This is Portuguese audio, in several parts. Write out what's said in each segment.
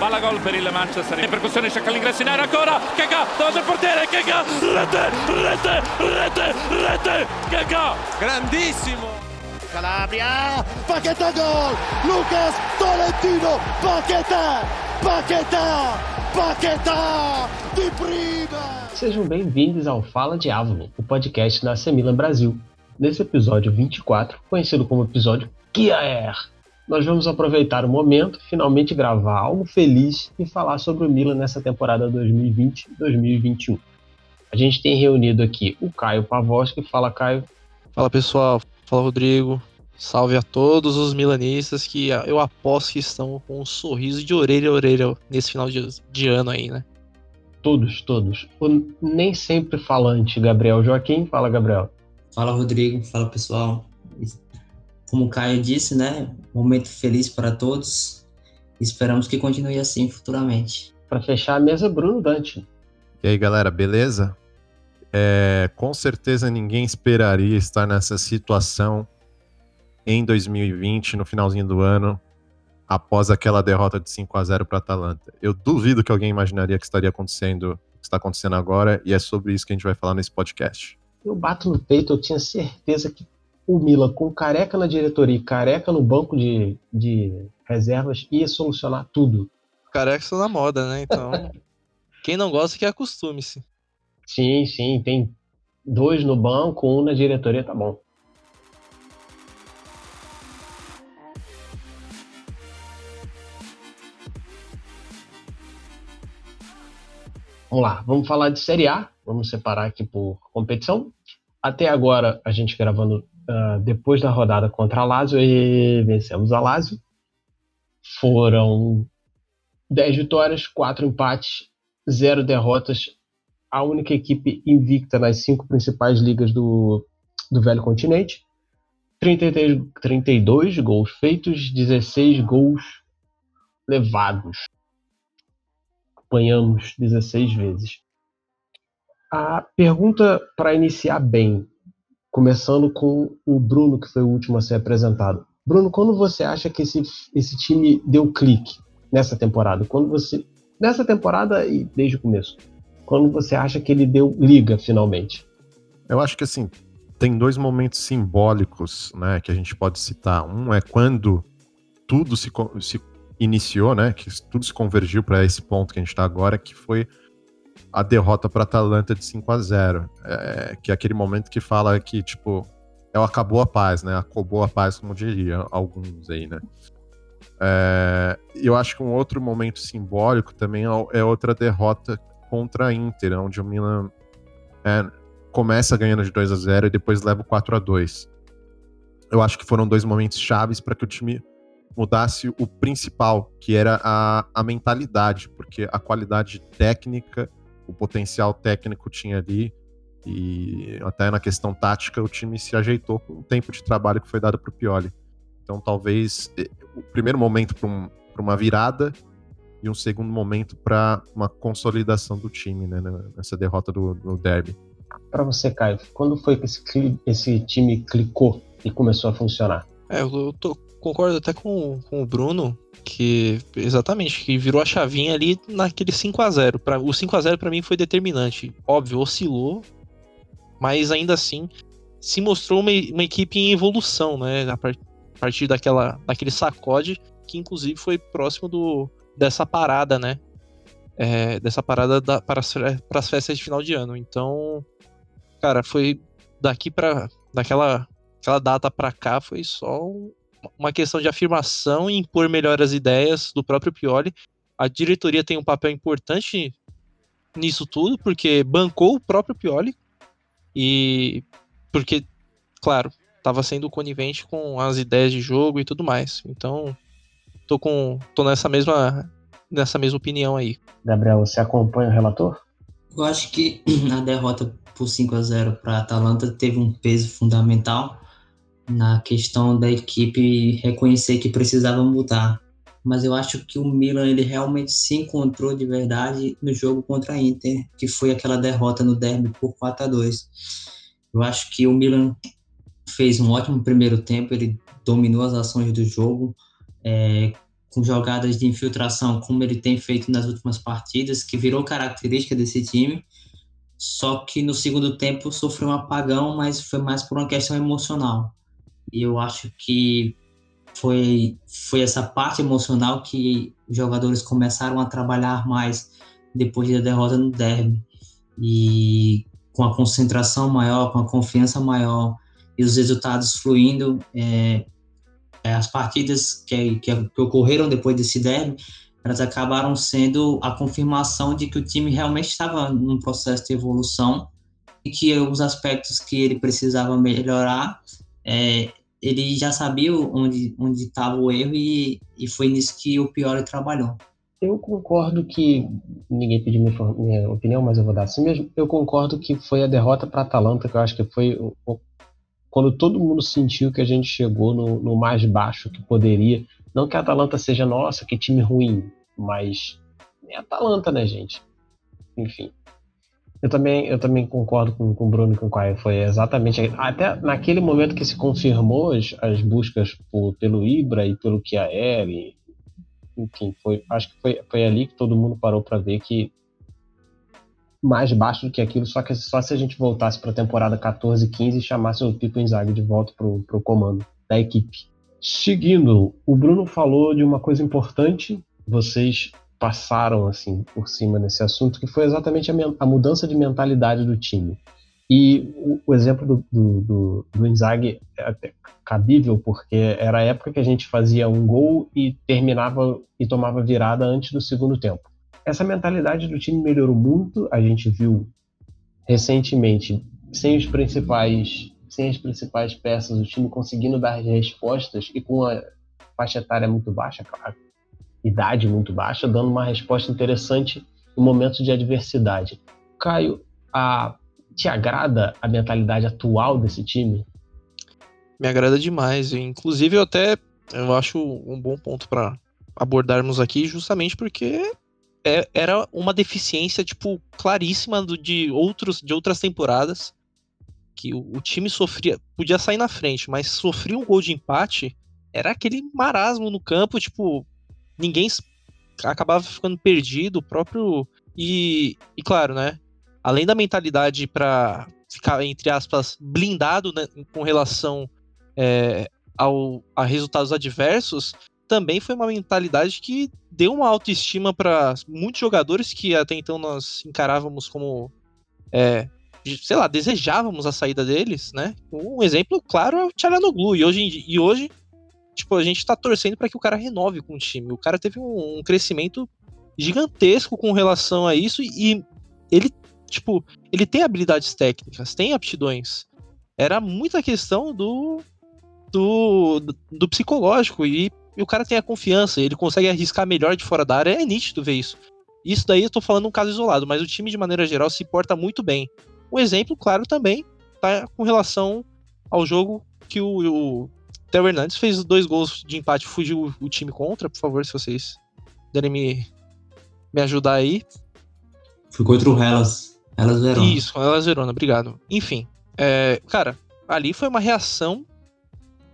palla gol per il Manchester. In percussione cerca l'ingresso in area ancora. Keka davanti al portiere? Keka rete rete rete rete. Keka. Grandissimo. Calabria Paquetá gol. Lucas Tolentino Paquetá Paquetá Paquetá de prima Sejam bem-vindos ao Fala de Avalon, o podcast da Semilan Brasil. Nesse episódio 24, conhecido como episódio Air, nós vamos aproveitar o momento, finalmente gravar algo feliz e falar sobre o Milan nessa temporada 2020-2021. A gente tem reunido aqui o Caio Pavoski. Fala, Caio. Fala, pessoal. Fala, Rodrigo. Salve a todos os milanistas que eu aposto que estão com um sorriso de orelha a orelha nesse final de, de ano aí, né? Todos, todos. O nem sempre falante Gabriel Joaquim. Fala, Gabriel. Fala, Rodrigo. Fala, pessoal. Como o Caio disse, né? Momento feliz para todos. Esperamos que continue assim futuramente. Para fechar a mesa, Bruno Dante. E aí, galera, beleza? É, com certeza ninguém esperaria estar nessa situação em 2020, no finalzinho do ano, após aquela derrota de 5 a 0 para Atalanta. Eu duvido que alguém imaginaria que estaria acontecendo o que está acontecendo agora, e é sobre isso que a gente vai falar nesse podcast. Eu bato no peito, eu tinha certeza que o Milan, com careca na diretoria e careca no banco de, de reservas, ia solucionar tudo. Careca está na moda, né? Então, quem não gosta que acostume-se. Sim, sim, tem dois no banco, um na diretoria, tá bom. Vamos lá, vamos falar de Série A. Vamos separar aqui por competição. Até agora, a gente gravando uh, depois da rodada contra a Lazio e vencemos a Lazio. Foram 10 vitórias, 4 empates, 0 derrotas. A única equipe invicta nas cinco principais ligas do, do velho continente. 33, 32 gols feitos, 16 gols levados apanhamos 16 vezes. A pergunta para iniciar bem, começando com o Bruno, que foi o último a ser apresentado. Bruno, quando você acha que esse, esse time deu clique nessa temporada? Quando você nessa temporada e desde o começo? Quando você acha que ele deu liga finalmente? Eu acho que assim, tem dois momentos simbólicos, né, que a gente pode citar. Um é quando tudo se, se iniciou, né? Que tudo se convergiu para esse ponto que a gente está agora, que foi a derrota para Atalanta de 5 a 0 é, que é aquele momento que fala que, tipo, é acabou a paz, né? Acabou a paz, como diria alguns aí, né? É, eu acho que um outro momento simbólico também é, é outra derrota contra a Inter, onde o Milan é, começa ganhando de 2 a 0 e depois leva o 4 a 2 Eu acho que foram dois momentos chaves para que o time mudasse o principal, que era a, a mentalidade, porque a qualidade técnica, o potencial técnico tinha ali, e até na questão tática o time se ajeitou com o tempo de trabalho que foi dado para o Pioli. Então talvez eh, o primeiro momento para um, uma virada e um segundo momento para uma consolidação do time né, nessa derrota do, do derby. Para você, Caio, quando foi que esse, esse time clicou e começou a funcionar? É, eu tô concordo até com, com o Bruno, que exatamente, que virou a chavinha ali naquele 5 a 0 pra, O 5 a 0 para mim foi determinante. Óbvio, oscilou, mas ainda assim se mostrou uma, uma equipe em evolução, né? A partir daquela, daquele sacode, que inclusive foi próximo do, dessa parada, né? É, dessa parada da, para, as, para as festas de final de ano. Então, cara, foi daqui para daquela aquela data para cá foi só uma questão de afirmação e impor melhor as ideias do próprio Pioli. A diretoria tem um papel importante nisso tudo, porque bancou o próprio Pioli e porque, claro, estava sendo conivente com as ideias de jogo e tudo mais. Então, tô com tô nessa mesma nessa mesma opinião aí. Gabriel, você acompanha o relator? Eu acho que a derrota por 5 a 0 para a Atalanta teve um peso fundamental na questão da equipe reconhecer que precisava mudar. Mas eu acho que o Milan ele realmente se encontrou de verdade no jogo contra a Inter, que foi aquela derrota no derby por 4 a 2. Eu acho que o Milan fez um ótimo primeiro tempo, ele dominou as ações do jogo, é, com jogadas de infiltração, como ele tem feito nas últimas partidas, que virou característica desse time. Só que no segundo tempo sofreu um apagão, mas foi mais por uma questão emocional. E eu acho que foi, foi essa parte emocional que os jogadores começaram a trabalhar mais depois da derrota no derby. E com a concentração maior, com a confiança maior e os resultados fluindo, é, é, as partidas que, que, que, ocorreram depois desse derby, elas acabaram sendo a confirmação de que o time realmente estava num processo de evolução e que os aspectos que ele precisava melhorar, é, ele já sabia onde onde estava o erro e, e foi nisso que o Piori trabalhou. Eu concordo que ninguém pediu minha, minha, opinião, mas eu vou dar assim mesmo. Eu concordo que foi a derrota para Atalanta que eu acho que foi quando todo mundo sentiu que a gente chegou no, no, mais baixo que poderia. Não que a Atalanta seja nossa, que time ruim, mas é Atalanta, né, gente? Enfim. Eu também, eu também concordo com, com o Bruno e com o Caio. Foi exatamente. Até naquele momento que se confirmou as, as buscas por, pelo Ibra e pelo Chiaeri. Enfim, foi, acho que foi, foi ali que todo mundo parou para ver que mais baixo do que aquilo, só que só se a gente voltasse para a temporada 14 15 e chamasse o Pipo Inzaghi de volta para o comando da equipe. Seguindo, o Bruno falou de uma coisa importante, vocês passaram assim por cima nesse assunto, que foi exatamente a, a mudança de mentalidade do time. E o, o exemplo do, do, do, do Inzaghi é até cabível, porque era a época que a gente fazia um gol e terminava e tomava virada antes do segundo tempo. Essa mentalidade do time melhorou muito, a gente viu recentemente, sem os principais, sem as principais peças, o time conseguindo dar respostas e com a faixa etária muito baixa, claro, idade muito baixa, dando uma resposta interessante em momentos de adversidade. Caio, a, te agrada a mentalidade atual desse time? Me agrada demais. Inclusive, eu até eu acho um bom ponto para abordarmos aqui, justamente porque é, era uma deficiência tipo claríssima do, de outros de outras temporadas que o, time sofria, podia sair na frente, mas sofria um gol de empate, era aquele marasmo no campo, tipo, ninguém acabava ficando perdido, o próprio. E, e claro, né? Além da mentalidade para ficar, entre aspas, blindado né, com relação é, ao, a resultados adversos, também foi uma mentalidade que deu uma autoestima para muitos jogadores que até então nós encarávamos como. É, sei lá, desejávamos a saída deles, né? Um exemplo claro é o Tchalanoglu. E hoje, e hoje tipo, a gente tá torcendo para que o cara renove com o time. O cara teve um, um, crescimento gigantesco com relação a isso e ele, tipo, ele tem habilidades técnicas, tem aptidões. Era muita questão do do, do psicológico e, e o cara tem a confiança, ele consegue arriscar melhor de fora da área, é nítido ver isso. Isso daí eu tô falando um caso isolado, mas o time de maneira geral se porta muito bem. Um exemplo, claro, também tá com relação ao jogo que o, o Theo Hernandes fez dois gols de empate, fugiu o time contra, por favor, se vocês puderem me, me ajudar aí. Foi contra o Hellas. Hellas Verona. Isso, Hellas Verona, obrigado. Enfim, é, cara, ali foi uma reação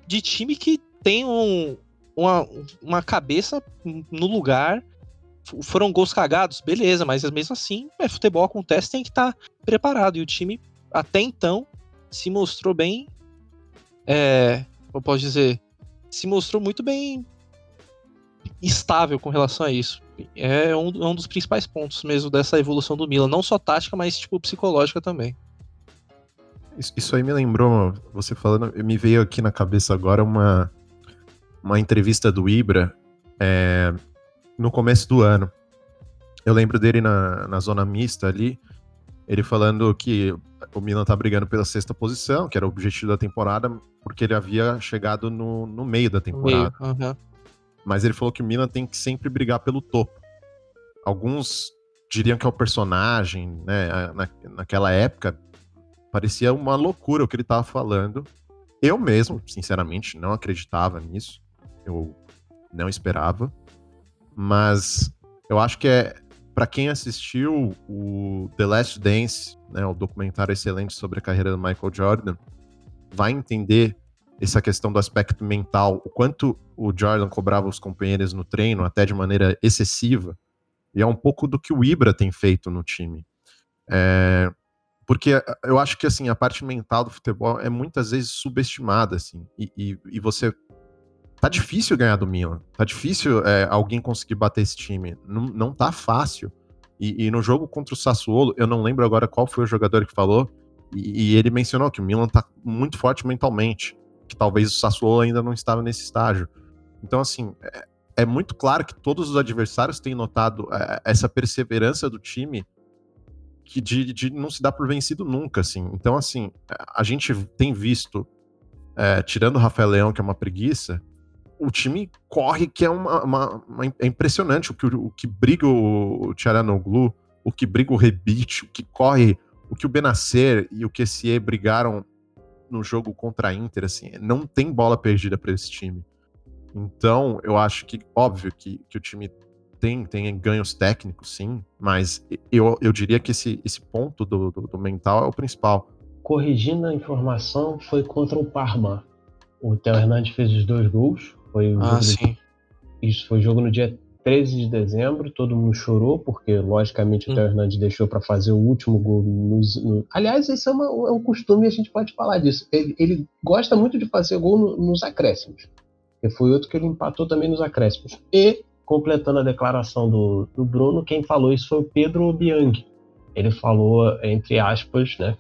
de time que tem um, uma, uma cabeça no lugar. Foram gols cagados, beleza, mas mesmo assim, é, futebol acontece, tem que estar tá preparado. E o time, até então, se mostrou bem é, eu posso dizer, se mostrou muito bem estável com relação a isso. É um, é um dos principais pontos mesmo dessa evolução do Milan, não só tática, mas tipo psicológica também. Isso aí me lembrou, você falando, me veio aqui na cabeça agora uma, uma entrevista do Ibra é, no começo do ano. Eu lembro dele na, na zona mista ali, ele falando que o Milan tá brigando pela sexta posição, que era o objetivo da temporada, porque ele havia chegado no, no meio da temporada. Meio, uhum. Mas ele falou que o Milan tem que sempre brigar pelo topo. Alguns diriam que é o personagem, né? Na, naquela época, parecia uma loucura o que ele estava falando. Eu mesmo, sinceramente, não acreditava nisso. Eu não esperava. Mas eu acho que é para quem assistiu o The Last Dance, né, o documentário excelente sobre a carreira do Michael Jordan, vai entender essa questão do aspecto mental, o quanto o Jordan cobrava os companheiros no treino, até de maneira excessiva, e é um pouco do que o Ibra tem feito no time. É, porque eu acho que assim a parte mental do futebol é muitas vezes subestimada, assim, e, e, e você tá difícil ganhar do Milan, tá difícil é, alguém conseguir bater esse time, não, não tá fácil. E, e, no jogo contra o Sassuolo, eu não lembro agora qual foi o jogador que falou, e, e ele mencionou que o Milan tá muito forte mentalmente que talvez o Sassuolo ainda não estava nesse estágio. Então, assim, é, é muito claro que todos os adversários têm notado é, essa perseverança do time que de, de, não se dar por vencido nunca, assim. Então, assim, a gente tem visto, é, tirando o Rafael Leão, que é uma preguiça, o time corre que é uma, uma, uma é impressionante o que, o, que briga o, Tcharanoglu, o que briga o Rebite, o que corre, o que o Benacer e o QSE brigaram no jogo contra a Inter, assim, não tem bola perdida para esse time. Então, eu acho que, óbvio, que, que o time tem, tem ganhos técnicos, sim, mas eu, eu diria que esse, esse ponto do, do, do mental é o principal. Corrigindo a informação, foi contra o Parma. O Theo Hernandes fez os dois gols. Foi ah, sim. Isso foi jogo no dia 13 de dezembro, todo mundo chorou, porque logicamente hum. o Theo Hernandes deixou para fazer o último gol. No, no... Aliás, esse é, uma, é, um costume e a gente pode falar disso. Ele, ele gosta muito de fazer gol no, nos acréscimos. E foi outro que ele empatou também nos acréscimos. E, completando a declaração do, do Bruno, quem falou isso foi o Pedro Bianchi. Ele falou, entre aspas, né?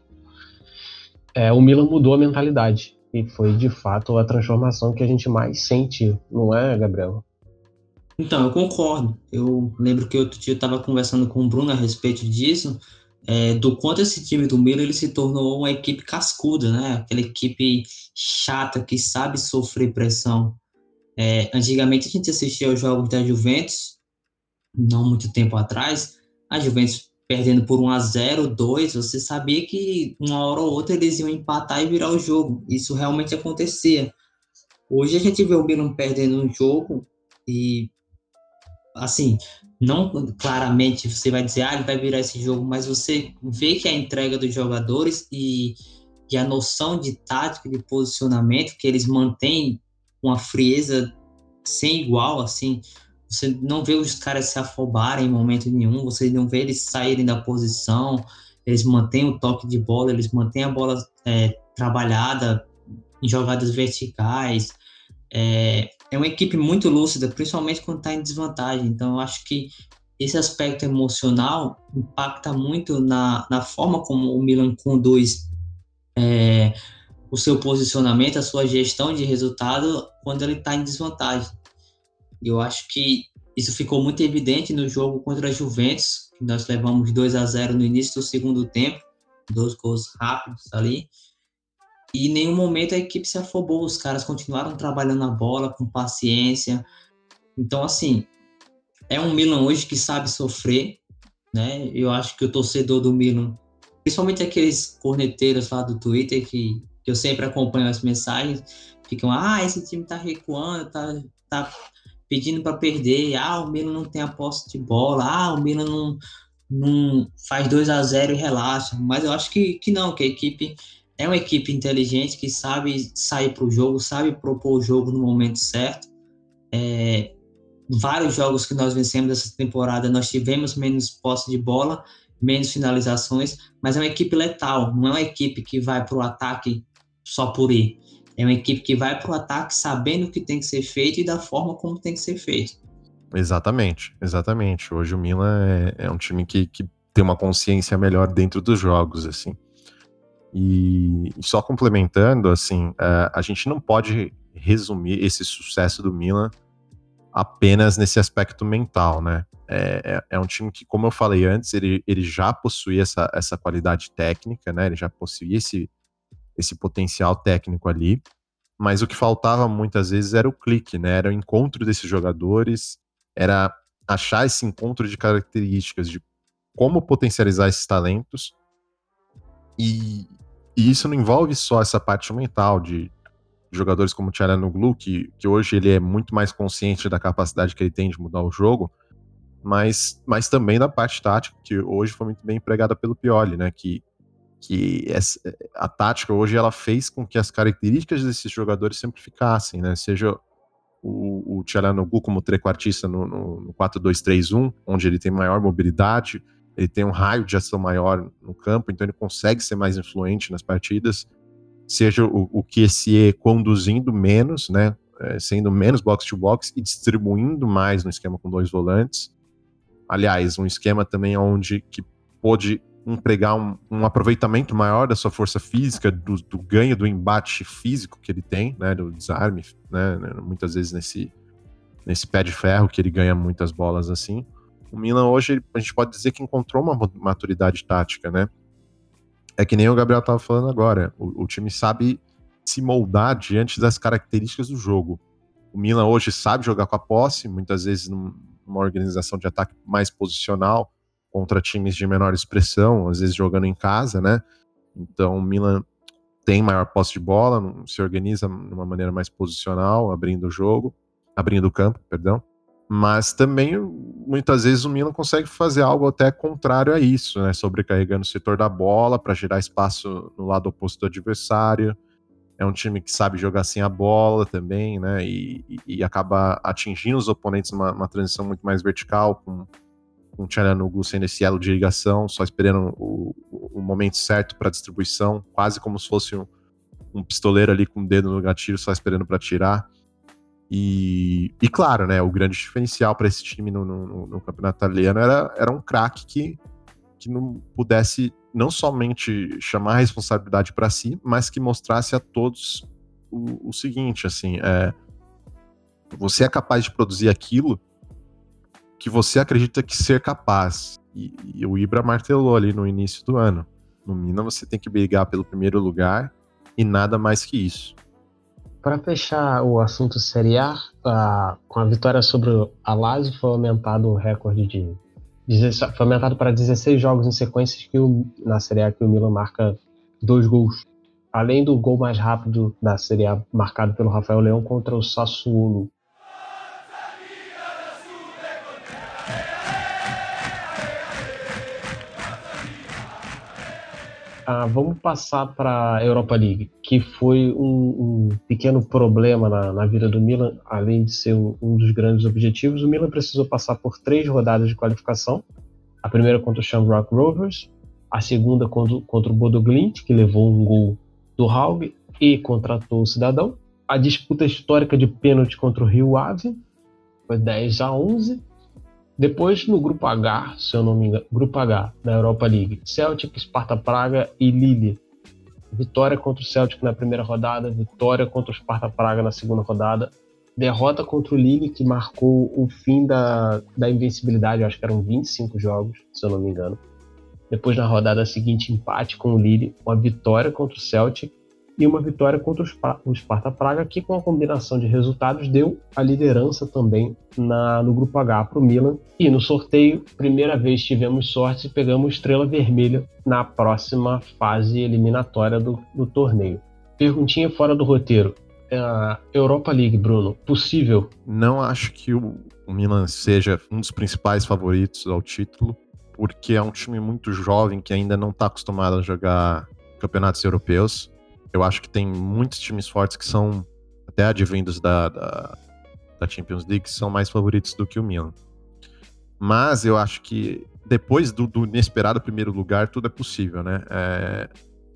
É, o Milan mudou a mentalidade. E foi de fato a transformação que a gente mais sente, não é, Gabriel? Então, eu concordo. Eu lembro que outro dia eu estava conversando com o Bruno a respeito disso, é, do quanto esse time do Milan ele se tornou uma equipe cascuda, né? Aquela equipe chata que sabe sofrer pressão. É, antigamente a gente assistia aos jogos da Juventus, não muito tempo atrás, a Juventus perdendo por 1 a 0, 2, você sabia que uma hora ou outra eles iam empatar e virar o jogo. Isso realmente acontecia. Hoje a gente vê o Milan perdendo um jogo e assim, não claramente você vai dizer, ah, ele vai virar esse jogo, mas você vê que a entrega dos jogadores e, e a noção de tática, de posicionamento, que eles mantêm uma frieza sem igual, assim, você não vê os caras se afobarem em momento nenhum, você não vê eles saírem da posição, eles mantêm o toque de bola, eles mantêm a bola é, trabalhada em jogadas verticais, é, é uma equipe muito lúcida, principalmente quando está em desvantagem. Então, eu acho que esse aspecto emocional impacta muito na, na forma como o Milan conduz é, o seu posicionamento, a sua gestão de resultado quando ele está em desvantagem. Eu acho que isso ficou muito evidente no jogo contra a Juventus, que nós levamos 2 a 0 no início do segundo tempo, dois gols rápidos ali. E em nenhum momento a equipe se afobou, os caras continuaram trabalhando a bola com paciência. Então, assim, é um Milan hoje que sabe sofrer, né? Eu acho que o torcedor do Milan, principalmente aqueles corneteiros lá do Twitter que, que eu sempre acompanho as mensagens, ficam, ah, esse time tá recuando, tá, tá pedindo para perder, ah, o Milan não tem a posse de bola, ah, o Milan não, não faz 2 a 0 e relaxa. Mas eu acho que, que não, que a equipe é uma equipe inteligente que sabe sair para o jogo, sabe propor o jogo no momento certo. É, vários jogos que nós vencemos essa temporada, nós tivemos menos posse de bola, menos finalizações, mas é uma equipe letal, não é uma equipe que vai para o ataque só por ir. É uma equipe que vai para o ataque sabendo o que tem que ser feito e da forma como tem que ser feito. Exatamente, exatamente. Hoje o Milan é, é um time que, que tem uma consciência melhor dentro dos jogos, assim. E, só complementando, assim, uh, a gente não pode resumir esse sucesso do Milan apenas nesse aspecto mental, né? É, é, é, um time que, como eu falei antes, ele, ele já possuía essa, essa qualidade técnica, né? Ele já possuía esse, esse potencial técnico ali, mas o que faltava muitas vezes era o clique, né? Era o encontro desses jogadores, era achar esse encontro de características de como potencializar esses talentos e, e isso não envolve só essa parte mental de jogadores como o Tcharanoglu, que, que hoje ele é muito mais consciente da capacidade que ele tem de mudar o jogo, mas, mas também da parte tática, que hoje foi muito bem empregada pelo Pioli, né? Que que essa, a tática hoje ela fez com que as características desses jogadores simplificassem, né? Seja o, Tchalanoglu como trequartista no, no, no 4-2-3-1, onde ele tem maior mobilidade, ele tem um raio de ação maior no campo, então ele consegue ser mais influente nas partidas. Seja o, o QSE conduzindo menos, né? É, sendo menos box-to-box e distribuindo mais no esquema com dois volantes. Aliás, um esquema também onde que pôde empregar um, um, aproveitamento maior da sua força física, do, do, ganho do embate físico que ele tem, né, do desarme, né, né, muitas vezes nesse, nesse pé de ferro que ele ganha muitas bolas assim. O Milan hoje, a gente pode dizer que encontrou uma maturidade tática, né? É que nem o Gabriel estava falando agora, o, o time sabe se moldar diante das características do jogo. O Milan hoje sabe jogar com a posse, muitas vezes numa organização de ataque mais posicional, contra times de menor expressão, às vezes jogando em casa, né? Então o Milan tem maior posse de bola, se organiza de uma maneira mais posicional, abrindo o jogo, abrindo o campo, perdão. Mas também muitas vezes o Milan consegue fazer algo até contrário a isso, né? Sobrecarregando o setor da bola para gerar espaço no lado oposto do adversário. É um time que sabe jogar sem a bola também, né? E, e, acaba atingindo os oponentes numa, numa transição muito mais vertical, com com o Tcharanoglu sendo esse elo de ligação, só esperando o, o momento certo para distribuição, quase como se fosse um, um, pistoleiro ali com o dedo no gatilho, só esperando para tirar. E, e, claro, né, o grande diferencial para esse time no, no, no, campeonato italiano era, era um craque que, que não pudesse não somente chamar a responsabilidade para si, mas que mostrasse a todos o, o seguinte, assim, é, você é capaz de produzir aquilo que você acredita que ser capaz. E, e, o Ibra martelou ali no início do ano. No Mina você tem que brigar pelo primeiro lugar e nada mais que isso. Para fechar o assunto Série A, a, com a vitória sobre a Lazio foi aumentado o recorde de foi aumentado para 16 jogos em sequência que o, na Série A que o Milan marca dois gols. Além do gol mais rápido da Série A marcado pelo Rafael Leão contra o Sassuolo Ah, vamos passar para a Europa League, que foi um, um pequeno problema na, na, vida do Milan, além de ser um, um, dos grandes objetivos. O Milan precisou passar por três rodadas de qualificação: a primeira contra o Shamrock Rovers, a segunda contra, contra o Bodo Glint, que levou um gol do Haug e contratou o Cidadão, a disputa histórica de pênalti contra o Rio Ave, foi 10 a 11, depois, no grupo H, se eu não me engano, grupo H da Europa League, Celtic, Sparta Praga e Lille. Vitória contra o Celtic na primeira rodada, vitória contra o Sparta Praga na segunda rodada, derrota contra o Lille, que marcou o fim da, da invencibilidade, acho que eram 25 jogos, se eu não me engano. Depois, na rodada seguinte, empate com o Lille, uma vitória contra o Celtic e uma vitória contra o Sparta Praga, que com a combinação de resultados deu a liderança também na, no grupo H para o Milan. E no sorteio, primeira vez tivemos sorte e pegamos estrela vermelha na próxima fase eliminatória do, do torneio. Perguntinha fora do roteiro. Uh, Europa League, Bruno, possível? Não acho que o Milan seja um dos principais favoritos ao título, porque é um time muito jovem que ainda não está acostumado a jogar campeonatos europeus. Eu acho que tem muitos times fortes que são até advindos da, da, da Champions League que são mais favoritos do que o Milan. Mas eu acho que depois do, do inesperado primeiro lugar, tudo é possível, né? É,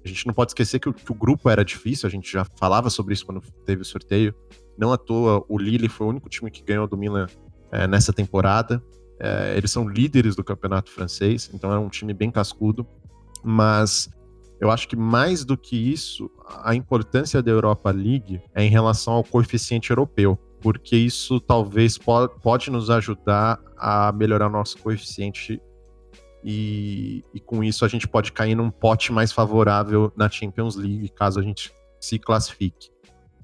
a gente não pode esquecer que o, que o, grupo era difícil, a gente já falava sobre isso quando teve o sorteio. Não à toa, o Lille foi o único time que ganhou do Milan é, nessa temporada. É, eles são líderes do campeonato francês, então é um time bem cascudo. Mas eu acho que mais do que isso, a importância da Europa League é em relação ao coeficiente europeu, porque isso talvez po pode nos ajudar a melhorar nosso coeficiente e, e, com isso a gente pode cair num pote mais favorável na Champions League, caso a gente se classifique.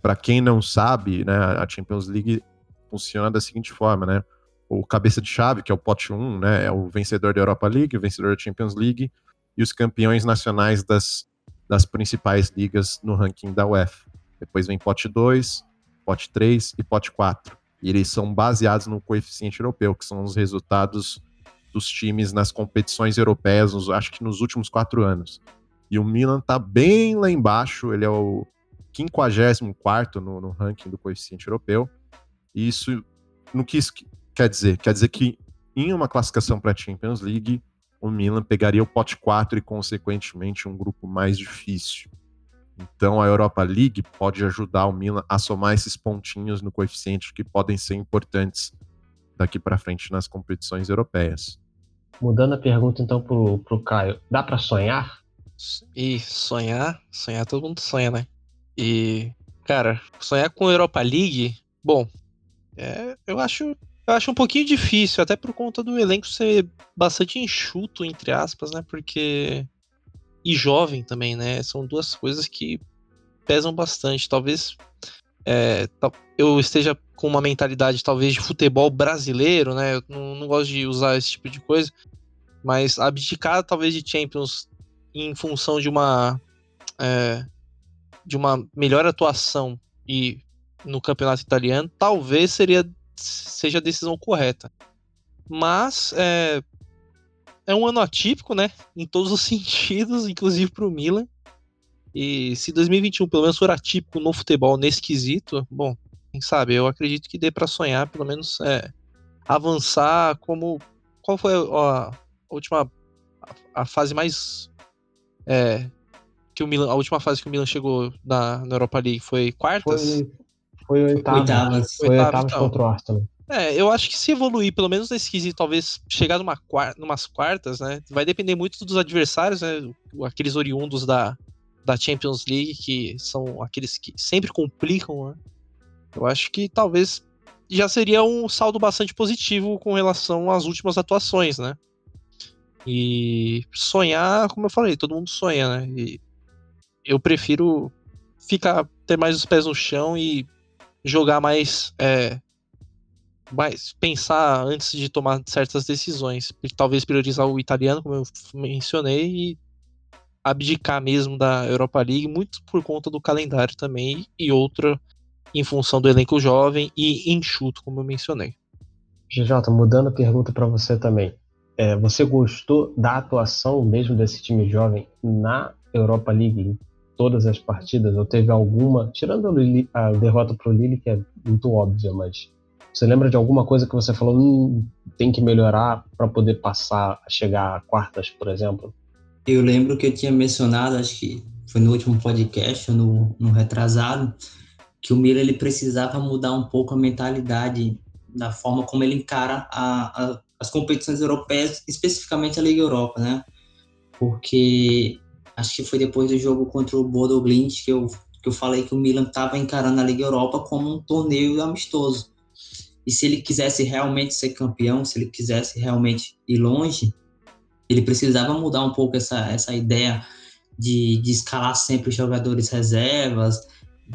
Para quem não sabe, né, a Champions League funciona da seguinte forma, né? O cabeça de chave, que é o pote 1, né, é o vencedor da Europa League, o vencedor da Champions League e os campeões nacionais das, das principais ligas no ranking da UEFA. Depois vem pote 2, pote 3 e pote 4. E eles são baseados no coeficiente europeu, que são os resultados dos times nas competições europeias, acho que nos últimos quatro anos. E o Milan tá bem lá embaixo, ele é o 54 no, no ranking do coeficiente europeu. E isso no que isso quer dizer? Quer dizer que em uma classificação para a Champions League, o Milan pegaria o pote 4 e, consequentemente, um grupo mais difícil. Então, a Europa League pode ajudar o Milan a somar esses pontinhos no coeficiente que podem ser importantes daqui para frente nas competições europeias. Mudando a pergunta então pro, pro Caio, dá para sonhar? E sonhar, sonhar todo mundo sonha, né? E, cara, sonhar com a Europa League, bom, é, eu acho eu acho um pouquinho difícil, até por conta do elenco ser bastante enxuto, entre aspas, né? Porque. E jovem também, né? São duas coisas que pesam bastante. Talvez é, eu esteja com uma mentalidade, talvez, de futebol brasileiro, né? Eu não, não gosto de usar esse tipo de coisa. Mas abdicar, talvez, de Champions em função de uma. É, de uma melhor atuação e no campeonato italiano, talvez seria seja a decisão correta. Mas é, é um ano atípico, né? Em todos os sentidos, inclusive para o Milan. E se 2021 pelo menos for atípico no futebol nesse quesito, bom, quem sabe? Eu acredito que dê para sonhar, pelo menos é, avançar como. Qual foi a, a última. A, a, fase mais. É, que o Milan, a última fase que o Milan chegou na, na Europa League foi quartas? Foi, foi oitavas. Oitavas, foi oitavas, oitavas então. contra o Arsenal. É, eu acho que se evoluir, pelo menos nesse quesito, talvez chegar numa quarta, numas quartas, né? Vai depender muito dos adversários, né? Aqueles oriundos da, da Champions League, que são aqueles que sempre complicam, né? Eu acho que talvez já seria um saldo bastante positivo com relação às últimas atuações, né? E sonhar, como eu falei, todo mundo sonha, né? E eu prefiro ficar ter mais os pés no chão e jogar mais, é, mais pensar antes de tomar certas decisões. Talvez priorizar o italiano, como eu mencionei, e abdicar mesmo da Europa League, muito por conta do calendário também, e outra em função do elenco jovem e enxuto, como eu mencionei. GJ, mudando a pergunta para você também. É, você gostou da atuação mesmo desse time jovem na Europa League todas as partidas? Ou teve alguma, tirando a, derrota para o Lille, que é muito óbvia, mas você lembra de alguma coisa que você falou, hum, tem que melhorar para poder passar, chegar a quartas, por exemplo? Eu lembro que eu tinha mencionado, acho que foi no último podcast, no, no retrasado, que o Miller ele precisava mudar um pouco a mentalidade da forma como ele encara a, a, as competições europeias, especificamente a Liga Europa, né? Porque acho que foi depois do jogo contra o Bodo Glint que eu, que eu falei que o Milan estava encarando a Liga Europa como um torneio amistoso. E se ele quisesse realmente ser campeão, se ele quisesse realmente ir longe, ele precisava mudar um pouco essa, essa ideia de, de escalar sempre os jogadores reservas,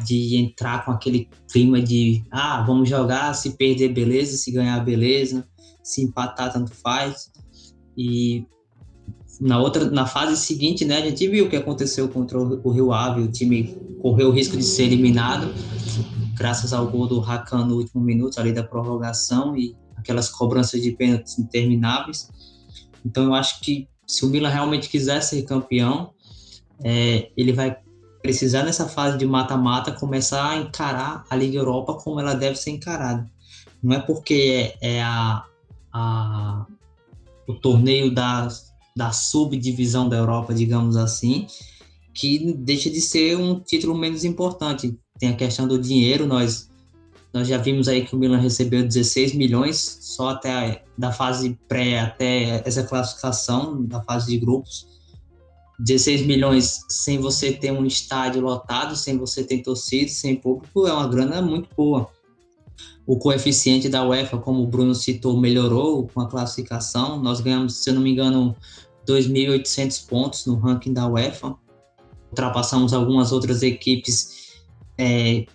de entrar com aquele clima de ah, vamos jogar, se perder, beleza, se ganhar, beleza, se empatar, tanto faz. E na outra, na fase seguinte, né, a gente viu o que aconteceu contra o, Rio Ave, o time correu o risco de ser eliminado, graças ao gol do Rakan no último minuto ali da prorrogação e aquelas cobranças de pênaltis intermináveis. Então eu acho que se o Milan realmente quiser ser campeão, é, ele vai precisar nessa fase de mata-mata começar a encarar a Liga Europa como ela deve ser encarada. Não é porque é, é a, a, o torneio das da subdivisão da Europa, digamos assim, que deixa de ser um título menos importante. Tem a questão do dinheiro, nós nós já vimos aí que o Milan recebeu 16 milhões só até a, da fase pré até essa classificação da fase de grupos. 16 milhões sem você ter um estádio lotado, sem você ter torcida, sem público, é uma grana muito boa. O coeficiente da UEFA, como o Bruno citou, melhorou com a classificação. Nós ganhamos, se eu não me engano, 2.800 pontos no ranking da UEFA. Ultrapassamos algumas outras equipes é,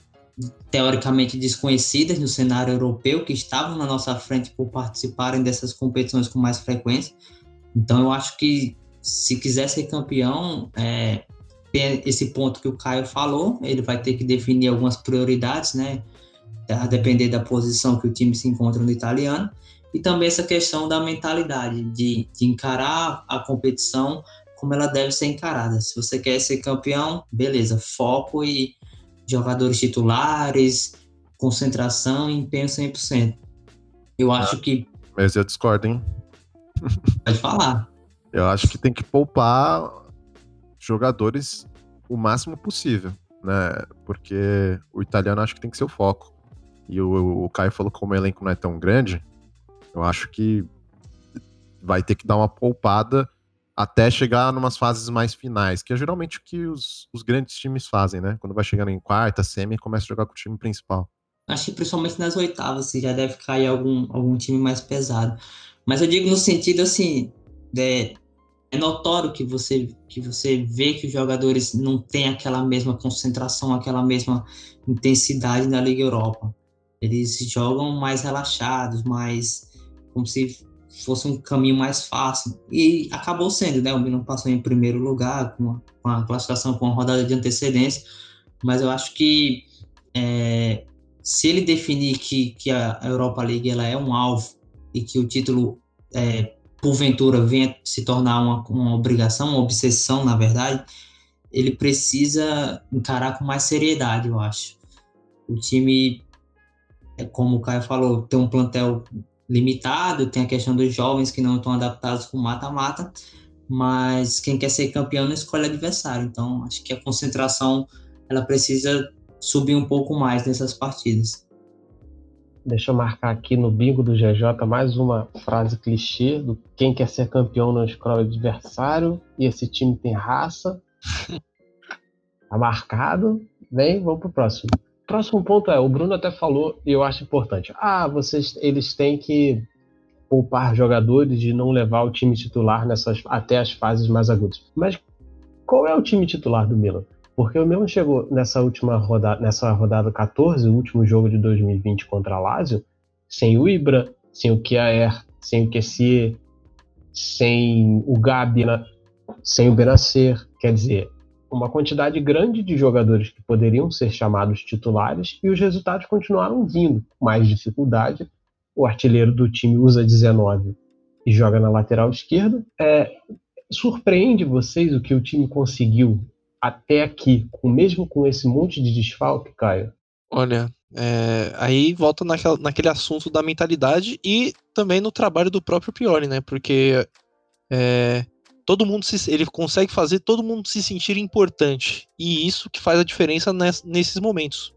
teoricamente desconhecidas no cenário europeu que estavam na nossa frente por participarem dessas competições com mais frequência. Então, eu acho que se quiser ser campeão, é, esse ponto que o Caio falou, ele vai ter que definir algumas prioridades, né? A depender da posição que o time se encontra no italiano, e também essa questão da mentalidade, de, de encarar a competição como ela deve ser encarada. Se você quer ser campeão, beleza, foco e jogadores titulares, concentração e empenho 100%. Eu acho ah, que. Mas eu discordo, hein? Pode falar. Eu acho que tem que poupar jogadores o máximo possível, né? Porque o italiano acho que tem que ser o foco. E o, o Caio falou que como o elenco não é tão grande, eu acho que vai ter que dar uma poupada até chegar numas fases mais finais, que é geralmente o que os, os grandes times fazem, né? Quando vai chegando em quarta, semi, começa a jogar com o time principal. Acho que principalmente nas oitavas, assim, já deve cair algum, algum time mais pesado. Mas eu digo no sentido, assim, é, é notório que você, que você vê que os jogadores não têm aquela mesma concentração, aquela mesma intensidade na Liga Europa. Eles jogam mais relaxados, mais como se fosse um caminho mais fácil. E acabou sendo, né? O Milan passou em primeiro lugar com a, com a classificação com uma rodada de antecedência, mas eu acho que é, se ele definir que, que a Europa League ela é um alvo e que o título, é, porventura, venha se tornar uma, uma obrigação, uma obsessão, na verdade, ele precisa encarar com mais seriedade, eu acho. O time, como o Caio falou, tem um plantel limitado, tem a questão dos jovens que não estão adaptados com mata-mata, mas quem quer ser campeão não escolhe adversário. Então, acho que a concentração ela precisa subir um pouco mais nessas partidas. Deixa eu marcar aqui no bingo do GJ mais uma frase clichê do quem quer ser campeão não escolhe adversário e esse time tem raça. tá marcado. Vem, vamos pro próximo. Próximo ponto é, o Bruno até falou, e eu acho importante. Ah, vocês, eles têm que poupar jogadores de não levar o time titular nessas até as fases mais agudas. Mas qual é o time titular do Milan? Porque o Milan chegou nessa última rodada, nessa rodada 14, o último jogo de 2020 contra a Lazio, sem o Ibra, sem o Kjaer, sem o Kessier, sem o Gabi, sem o Benacer. Quer dizer, uma quantidade grande de jogadores que poderiam ser chamados titulares e os resultados continuaram vindo. Mais dificuldade, o artilheiro do time usa 19 e joga na lateral esquerda. É, surpreende vocês o que o time conseguiu até aqui, mesmo com esse monte de desfalque, Caio? Olha, é, aí volta naquela, naquele assunto da mentalidade e também no trabalho do próprio Pioli, né? Porque é, todo mundo se, ele consegue fazer todo mundo se sentir importante. E isso que faz a diferença ness, nesses momentos.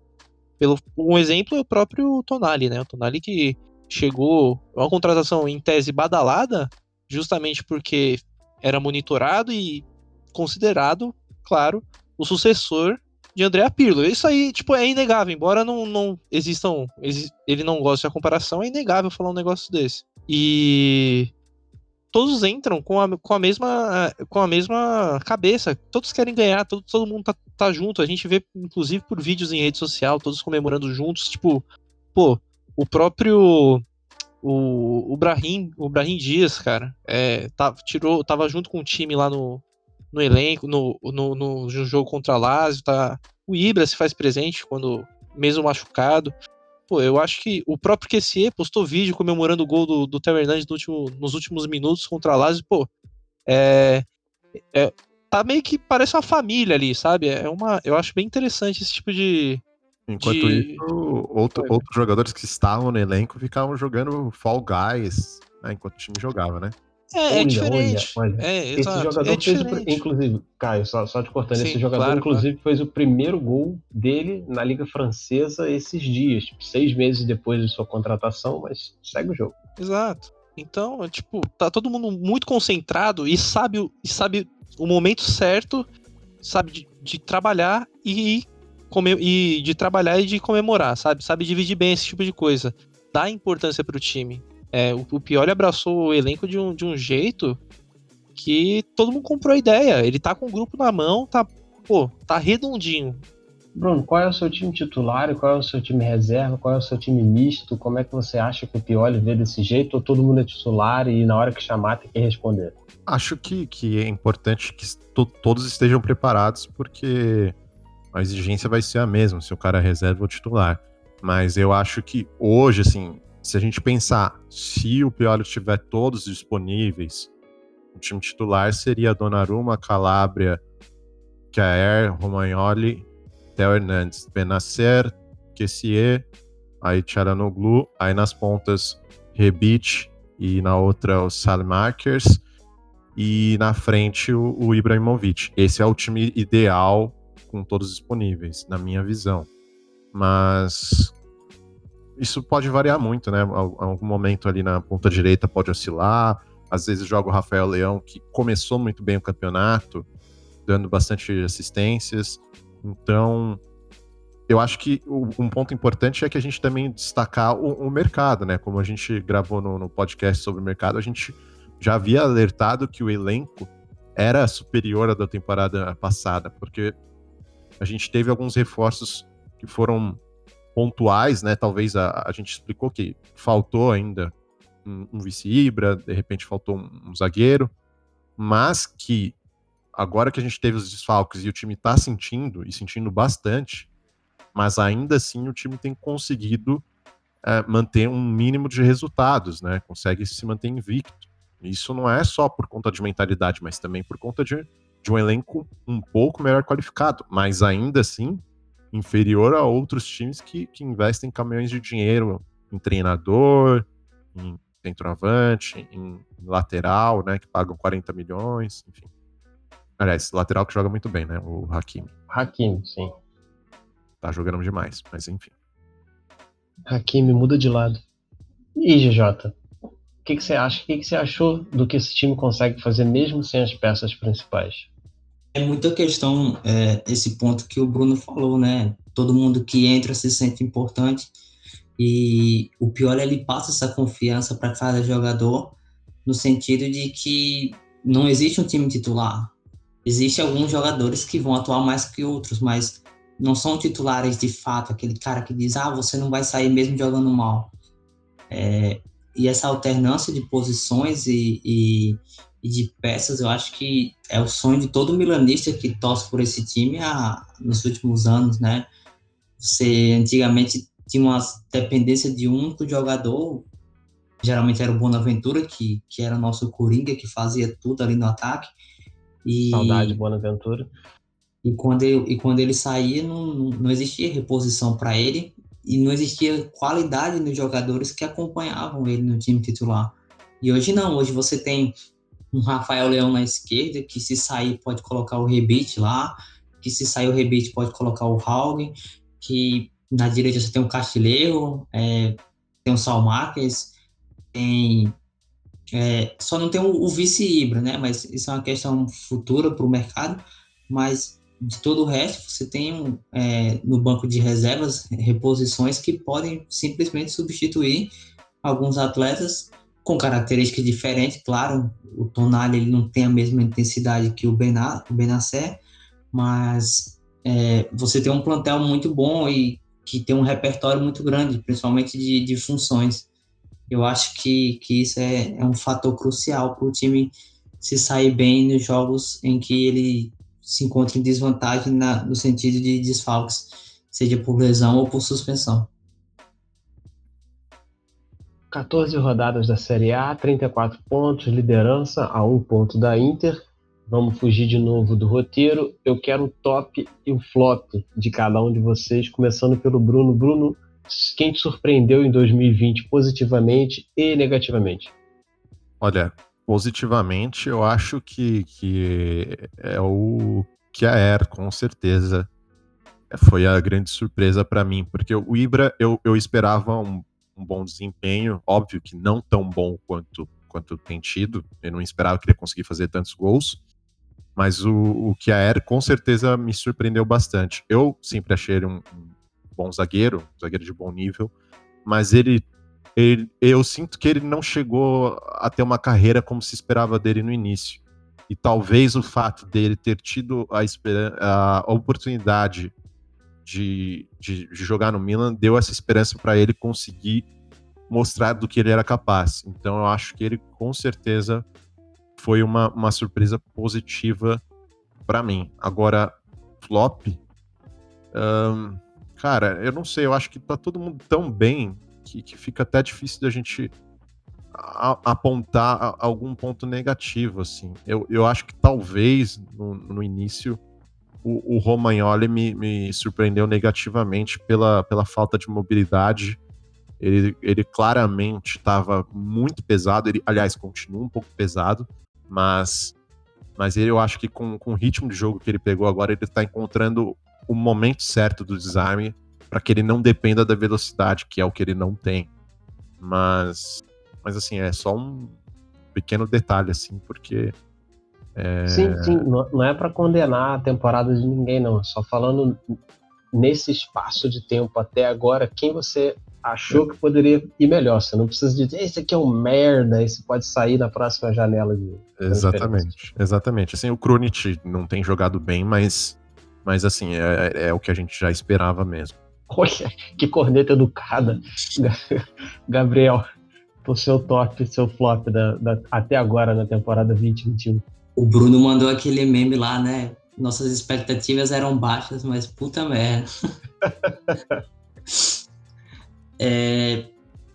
Pelo, um exemplo é o próprio Tonali, né? O Tonali que chegou uma contratação em tese badalada, justamente porque era monitorado e considerado, claro, o sucessor de André Pirlo. Isso aí, tipo, é inegável, embora não, não existam, ele não goste da comparação, é inegável falar um negócio desse. E todos entram com a, com a, mesma, com a mesma cabeça. Todos querem ganhar, todo, todo mundo tá, tá junto. A gente vê, inclusive, por vídeos em rede social, todos comemorando juntos. Tipo, pô, o próprio. O, o Brahim, o Brahim Dias, cara, é, tá, tirou, tava junto com o time lá no, no elenco, no, no, no, jogo contra a Lazio, tá, o Ibra se faz presente quando mesmo machucado. Pô, eu acho que o próprio QCE postou vídeo comemorando o gol do, do Theo Hernandes no último, nos últimos minutos contra a Lazio. Pô, é, é, tá meio que parece uma família ali, sabe? É uma, eu acho bem interessante esse tipo de. Enquanto de... isso, outro, outros jogadores que estavam no elenco ficavam jogando Fall Guys né, enquanto o time jogava, né? É, é olha, é diferente. Olha, olha. É, esse jogador é fez, o, inclusive, Caio, só, só te cortando, Sim, esse jogador, claro, inclusive, claro. fez o primeiro gol dele na Liga Francesa esses dias, tipo, seis meses depois de sua contratação, mas segue o jogo. Exato. Então, tipo, tá todo mundo muito concentrado e sabe, e sabe o momento certo, sabe de, de trabalhar e, e de trabalhar e de comemorar, sabe? Sabe dividir bem esse tipo de coisa. Dá importância pro time. É, o, o Pioli abraçou o elenco de um, de um jeito que todo mundo comprou a ideia. Ele tá com o grupo na mão, tá, pô, tá redondinho. Bruno, qual é o seu time titular, qual é o seu time reserva, qual é o seu time misto? Como é que você acha que o Pioli vê desse jeito? Ou todo mundo é titular e na hora que chamar tem que responder? Acho que, que é importante que todos estejam preparados, porque a exigência vai ser a mesma, se o cara é reserva ou titular. Mas eu acho que hoje, assim, se a gente pensar, se o Pioli tiver todos disponíveis O time titular seria Donnarumma, Calabria, Caer, Romagnoli, Theo Hernandes, Benacer, Kessier, aí Charanoglu, aí nas pontas Rebic e na outra o Salmakers e na frente o, o Ibrahimovic. Esse é o time ideal com todos disponíveis, na minha visão. Mas isso pode variar muito, né? Algum momento ali na ponta direita pode oscilar. Às vezes joga o Rafael Leão, que começou muito bem o campeonato, dando bastante assistências. Então, eu acho que um ponto importante é que a gente também destacar o, o mercado, né? Como a gente gravou no, no, podcast sobre o mercado, a gente já havia alertado que o elenco era superior à da temporada passada, porque a gente teve alguns reforços que foram pontuais, né? Talvez a, a gente explicou que faltou ainda um, um vice-ibra, de repente faltou um, um, zagueiro, mas que agora que a gente teve os desfalques e o time tá sentindo, e sentindo bastante, mas ainda assim o time tem conseguido é, manter um mínimo de resultados, né? Consegue se manter invicto. Isso não é só por conta de mentalidade, mas também por conta de, de um elenco um pouco melhor qualificado. Mas ainda assim, inferior a outros times que, que investem caminhões de dinheiro em treinador, em centroavante, em, lateral, né, que pagam 40 milhões, enfim. Aliás, lateral que joga muito bem, né, o Hakimi. Hakimi, sim. Tá jogando demais, mas enfim. Hakimi muda de lado. E GJ, o que, que você acha? O que, que você achou do que esse time consegue fazer mesmo sem as peças principais? É muita questão é, esse ponto que o Bruno falou, né? Todo mundo que entra se sente importante e o pior é ele passa essa confiança para cada jogador no sentido de que não existe um time titular. Existem alguns jogadores que vão atuar mais que outros, mas não são titulares de fato. Aquele cara que diz, ah, você não vai sair mesmo jogando mal. É, e essa alternância de posições e, e, e de peças, eu acho que é o sonho de todo milanista que torce por esse time a, nos últimos anos, né? Você antigamente tinha uma dependência de um único jogador, geralmente era o Bonaventura, que, que era nosso coringa, que fazia tudo ali no ataque. E, Saudade, Bonaventura. E quando ele, e quando ele saía, não, não existia reposição para ele e não existia qualidade nos jogadores que acompanhavam ele no time titular. E hoje não, hoje você tem um Rafael Leão na esquerda, que se sair pode colocar o Rebite lá, que se sair o Rebite pode colocar o Haugen, que na direita você tem o Castilheiro, é, tem o Salmarques, tem é, só não tem o, o vice-ibra, né? Mas isso é uma questão futura para o mercado. Mas de todo o resto, você tem é, no banco de reservas reposições que podem simplesmente substituir alguns atletas com características diferentes, claro, o Tonali ele não tem a mesma intensidade que o, Bená, o Benacer, mas é, você tem um plantel muito bom e que tem um repertório muito grande, principalmente de, de funções. Eu acho que, que isso é, é um fator crucial para o time se sair bem nos jogos em que ele se encontra em desvantagem na, no sentido de desfalques, seja por lesão ou por suspensão. 14 rodadas da Série A, 34 pontos, liderança a um ponto da Inter. Vamos fugir de novo do roteiro. Eu quero o top e o flop de cada um de vocês, começando pelo Bruno. Bruno, quem te surpreendeu em 2020 positivamente e negativamente? Olha, positivamente eu acho que, que é o que a Air, com certeza. Foi a grande surpresa para mim, porque o Ibra eu, eu esperava um um bom desempenho, óbvio que não tão bom quanto quanto tem tido. Eu não esperava que ele conseguir fazer tantos gols, mas o, o Air com certeza me surpreendeu bastante. Eu sempre achei ele um, um bom zagueiro, um zagueiro de bom nível, mas ele, ele, eu sinto que ele não chegou a ter uma carreira como se esperava dele no início. E talvez o fato dele ter tido a, a oportunidade de, de, de jogar no Milan deu essa esperança para ele conseguir mostrar do que ele era capaz. Então eu acho que ele com certeza foi uma, uma surpresa positiva para mim. Agora, flop, cara, eu não sei, eu acho que tá todo mundo tão bem que, que fica até difícil da gente a, apontar a, algum ponto negativo, assim. Eu, eu acho que talvez no, no início o, o Romagnoli me, me surpreendeu negativamente pela, pela falta de mobilidade. Ele, ele claramente estava muito pesado, ele, aliás, continua um pouco pesado, mas, mas ele, eu acho que com, com o ritmo de jogo que ele pegou agora, ele está encontrando o momento certo do desarme para que ele não dependa da velocidade, que é o que ele não tem. Mas, mas assim, é só um pequeno detalhe, assim, porque é... Sim, sim, não é para condenar a temporada de ninguém, não. Só falando nesse espaço de tempo até agora, quem você achou que poderia ir melhor. Você não precisa dizer, esse aqui é um merda, esse pode sair na próxima janela de. Exatamente, exatamente. Assim, o Krunic não tem jogado bem, mas, mas assim, é, é, é o que a gente já esperava mesmo. Olha, que corneta educada. Gabriel, o seu top, seu flop da, da, até agora na temporada 2021. O Bruno mandou aquele meme lá, né? Nossas expectativas eram baixas, mas puta merda. é,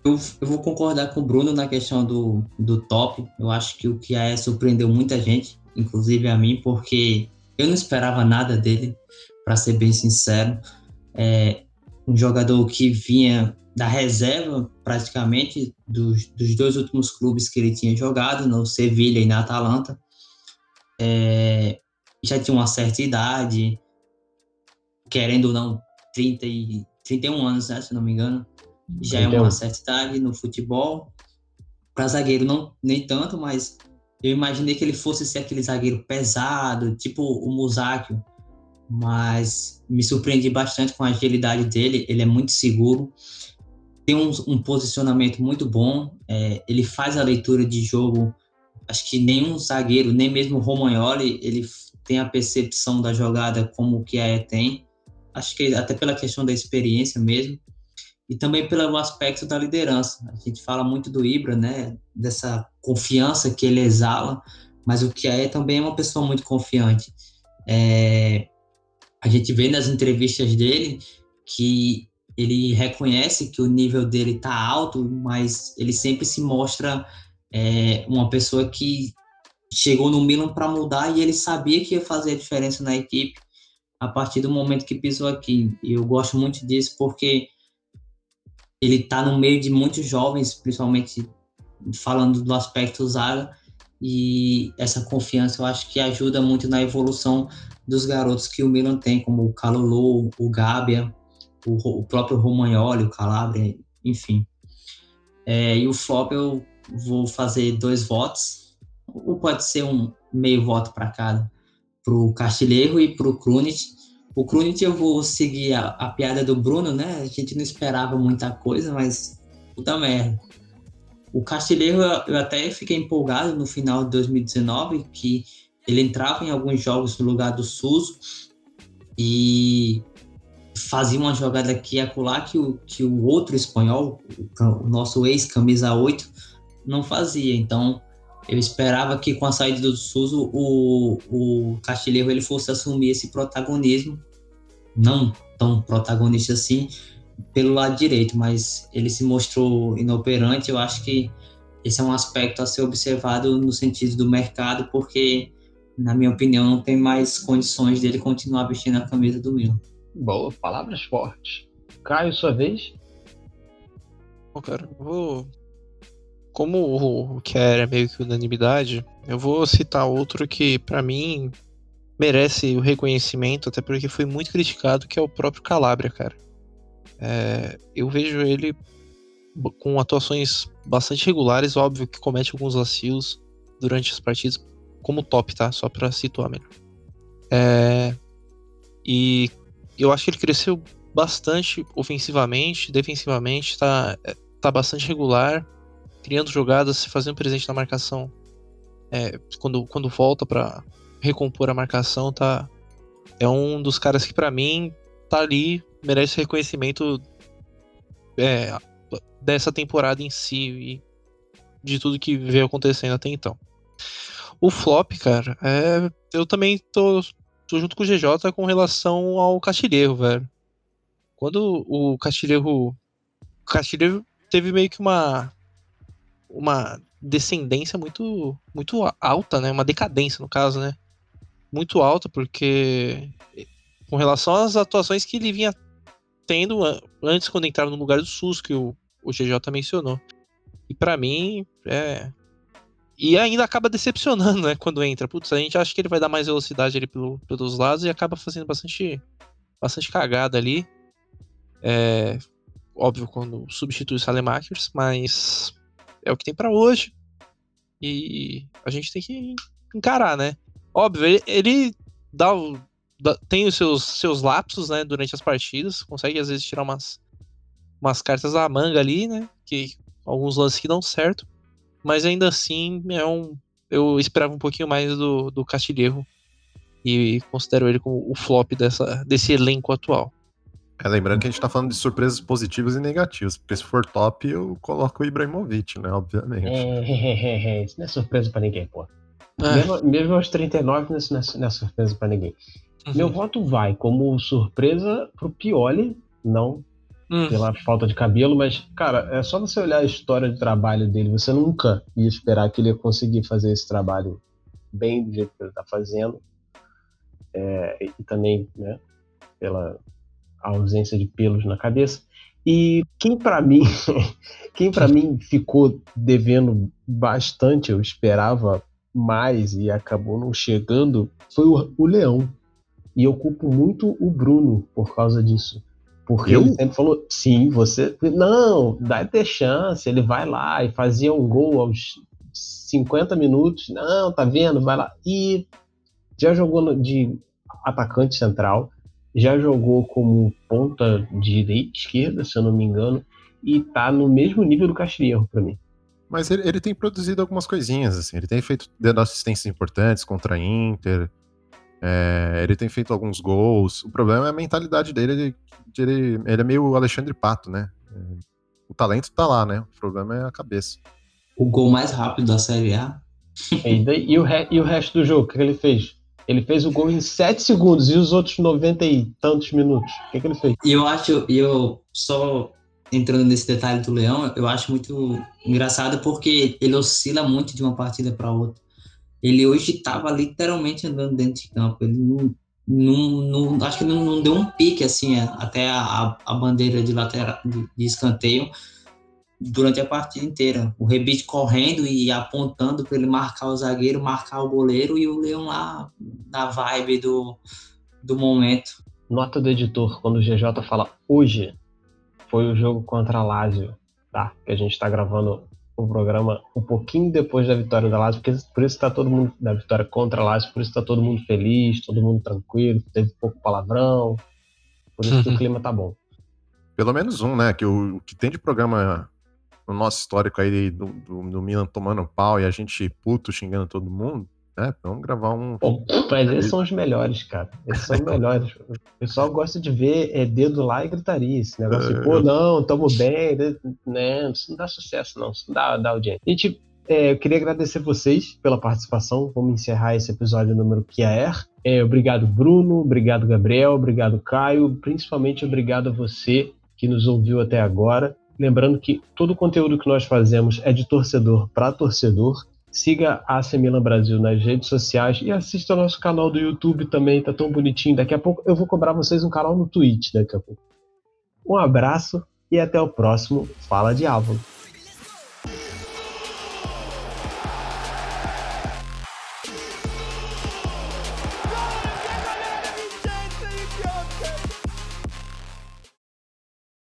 eu, eu, vou concordar com o Bruno na questão do, do top. Eu acho que o que é surpreendeu muita gente, inclusive a mim, porque eu não esperava nada dele, para ser bem sincero. É, um jogador que vinha da reserva, praticamente, dos, dos dois últimos clubes que ele tinha jogado, no Sevilha e na Atalanta é, já tinha uma certa idade, querendo ou não, 30 e, 31 anos, né, se não me engano. Já 31. é uma certa idade no futebol. Para zagueiro, não, nem tanto, mas eu imaginei que ele fosse ser aquele zagueiro pesado, tipo o Musakio, mas me surpreendi bastante com a agilidade dele. Ele é muito seguro, tem um, um posicionamento muito bom, é, ele faz a leitura de jogo acho que nenhum zagueiro, nem mesmo o Romagnoli, ele tem a percepção da jogada como o que é tem. Acho que até pela questão da experiência mesmo e também pelo aspecto da liderança. A gente fala muito do Ibra, né, dessa confiança que ele exala, mas o que é também é uma pessoa muito confiante. É, a gente vê nas entrevistas dele que ele reconhece que o nível dele está alto, mas ele sempre se mostra é uma pessoa que chegou no Milan para mudar e ele sabia que ia fazer a diferença na equipe a partir do momento que pisou aqui. E eu gosto muito disso porque ele está no meio de muitos jovens, principalmente falando do aspecto zaga, e essa confiança eu acho que ajuda muito na evolução dos garotos que o Milan tem, como o Calulu, o Gabia, o, o próprio Romagnoli, o Calabria, enfim. É, e o flop eu vou fazer dois votos, ou pode ser um meio voto para cada, para o Castilheiro e para o Krunic. O Krunic eu vou seguir a, a, piada do Bruno, né? A gente não esperava muita coisa, mas puta merda. O Castilheiro eu até fiquei empolgado no final de 2019, que ele entrava em alguns jogos no lugar do Suso e fazia uma jogada aqui e acolá que o, que o outro espanhol, o nosso ex-camisa 8, não fazia. Então, eu esperava que com a saída do Suso, o, o Castilheiro ele fosse assumir esse protagonismo, não tão protagonista assim, pelo lado direito, mas ele se mostrou inoperante. Eu acho que esse é um aspecto a ser observado no sentido do mercado, porque, na minha opinião, não tem mais condições dele continuar vestindo a camisa do Milan. Boa, palavras fortes. Caio, sua vez? Bom, cara, vou como o que era meio que unanimidade, eu vou citar outro que para mim merece o reconhecimento, até porque foi muito criticado, que é o próprio Calabria, cara. É, eu vejo ele com atuações bastante regulares, óbvio que comete alguns vacilos durante as partidas, como top, tá? Só pra situar melhor. É, e eu acho que ele cresceu bastante ofensivamente, defensivamente, tá, é, tá bastante regular criando jogadas, se fazendo presente na marcação. É, quando, quando volta para recompor a marcação, tá é um dos caras que para mim tá ali, merece reconhecimento é, dessa temporada em si e de tudo que veio acontecendo até então. O flop, cara, é, eu também tô, tô junto com o GJ com relação ao Castilheiro, velho. Quando o Castilheiro. O Castilheiro teve meio que uma uma descendência muito, muito alta, né? Uma decadência, no caso, né? Muito alta, porque com relação às atuações que ele vinha tendo antes quando entraram no lugar do SUS, que o, o GJ mencionou. E para mim, é. E ainda acaba decepcionando, né? Quando entra. Putz, a gente acha que ele vai dar mais velocidade ali pelo, pelos lados e acaba fazendo bastante, bastante cagada ali. É, óbvio, quando substitui o Salemakers, mas é o que tem para hoje. E a gente tem que encarar, né? Óbvio, ele, ele dá, dá, tem os seus, seus lapsos, né, durante as partidas, consegue às vezes tirar umas, umas cartas da manga ali, né? Que alguns lances que dão certo, mas ainda assim é um eu esperava um pouquinho mais do, do Castilheiro e considero ele como o flop dessa, desse elenco atual. É, lembrando que a gente tá falando de surpresas positivas e negativas, porque se for top, eu coloco o Ibrahimovic, né? Obviamente. É, isso não é surpresa pra ninguém, pô. É. Mesmo, mesmo aos 39, isso não é, não é surpresa pra ninguém. Uhum. Meu voto vai como surpresa pro Pioli, não hum. pela falta de cabelo, mas, cara, é só você olhar a história de trabalho dele, você nunca ia esperar que ele ia conseguir fazer esse trabalho bem do jeito que ele tá fazendo. É, e também, né, pela ausência de pelos na cabeça. E quem para mim, quem para mim ficou devendo bastante, eu esperava mais e acabou não chegando, foi o, o Leão. E eu culpo muito o Bruno por causa disso. Porque eu? ele sempre falou, sim, você. Não, dá ter chance, ele vai lá e fazia um gol aos 50 minutos. Não, tá vendo? Vai lá. E já jogou de atacante central, já jogou como ponta direita, esquerda, se eu não me engano, e tá no mesmo nível do Castilheiro para mim. Mas ele, ele, tem produzido algumas coisinhas, assim. Ele tem feito dando assistências importantes contra a Inter. É, ele tem feito alguns gols. O problema é a mentalidade dele. Ele, ele, ele é meio Alexandre Pato, né? O talento tá lá, né? O problema é a cabeça. O gol mais rápido da Série A. E, daí, e, o, re, e o resto do jogo, o que ele fez? Ele fez o gol em 7 segundos e os outros 90 e tantos minutos. O que, que ele fez? E eu acho, eu só entrando nesse detalhe do Leão, eu acho muito engraçado porque ele oscila muito de uma partida para outra. Ele hoje estava literalmente andando dentro de campo. Ele não, não, não acho que não, não, deu um pique assim até a, a bandeira de lateral de, de escanteio durante a partida inteira. O Rebite correndo e apontando para ele marcar o zagueiro, marcar o goleiro e o Leão lá na vibe do, do momento. Nota do editor, quando o GJ fala hoje, foi o jogo contra a Lazio, tá? Que a gente está gravando o programa um pouquinho depois da vitória da Lazio, porque por isso está todo mundo da vitória contra a Lazio, por isso está todo mundo feliz, todo mundo tranquilo, teve pouco palavrão, por isso que o uhum. clima tá bom. Pelo menos um, né? Que o, o que tem de programa no nosso histórico aí do, do, do, Milan tomando pau e a gente puto xingando todo mundo, né? Vamos gravar um. Bom, mas esses são os melhores, cara. Esses são os melhores. O pessoal gosta de ver é, dedo lá e gritaria. Esse negócio de, pô, não, tamo bem, né? Isso não dá sucesso, não. Isso não dá, dá audiência. Gente, é, eu queria agradecer vocês pela participação. Vamos encerrar esse episódio número que é. é. Obrigado, Bruno. Obrigado, Gabriel. Obrigado, Caio. Principalmente obrigado a você que nos ouviu até agora. Lembrando que todo o conteúdo que nós fazemos é de torcedor para torcedor. Siga a AC Milan Brasil nas redes sociais e assista ao nosso canal do YouTube também, tá tão bonitinho. Daqui a pouco eu vou cobrar vocês um canal no Twitch daqui a pouco. Um abraço e até o próximo Fala Diabo.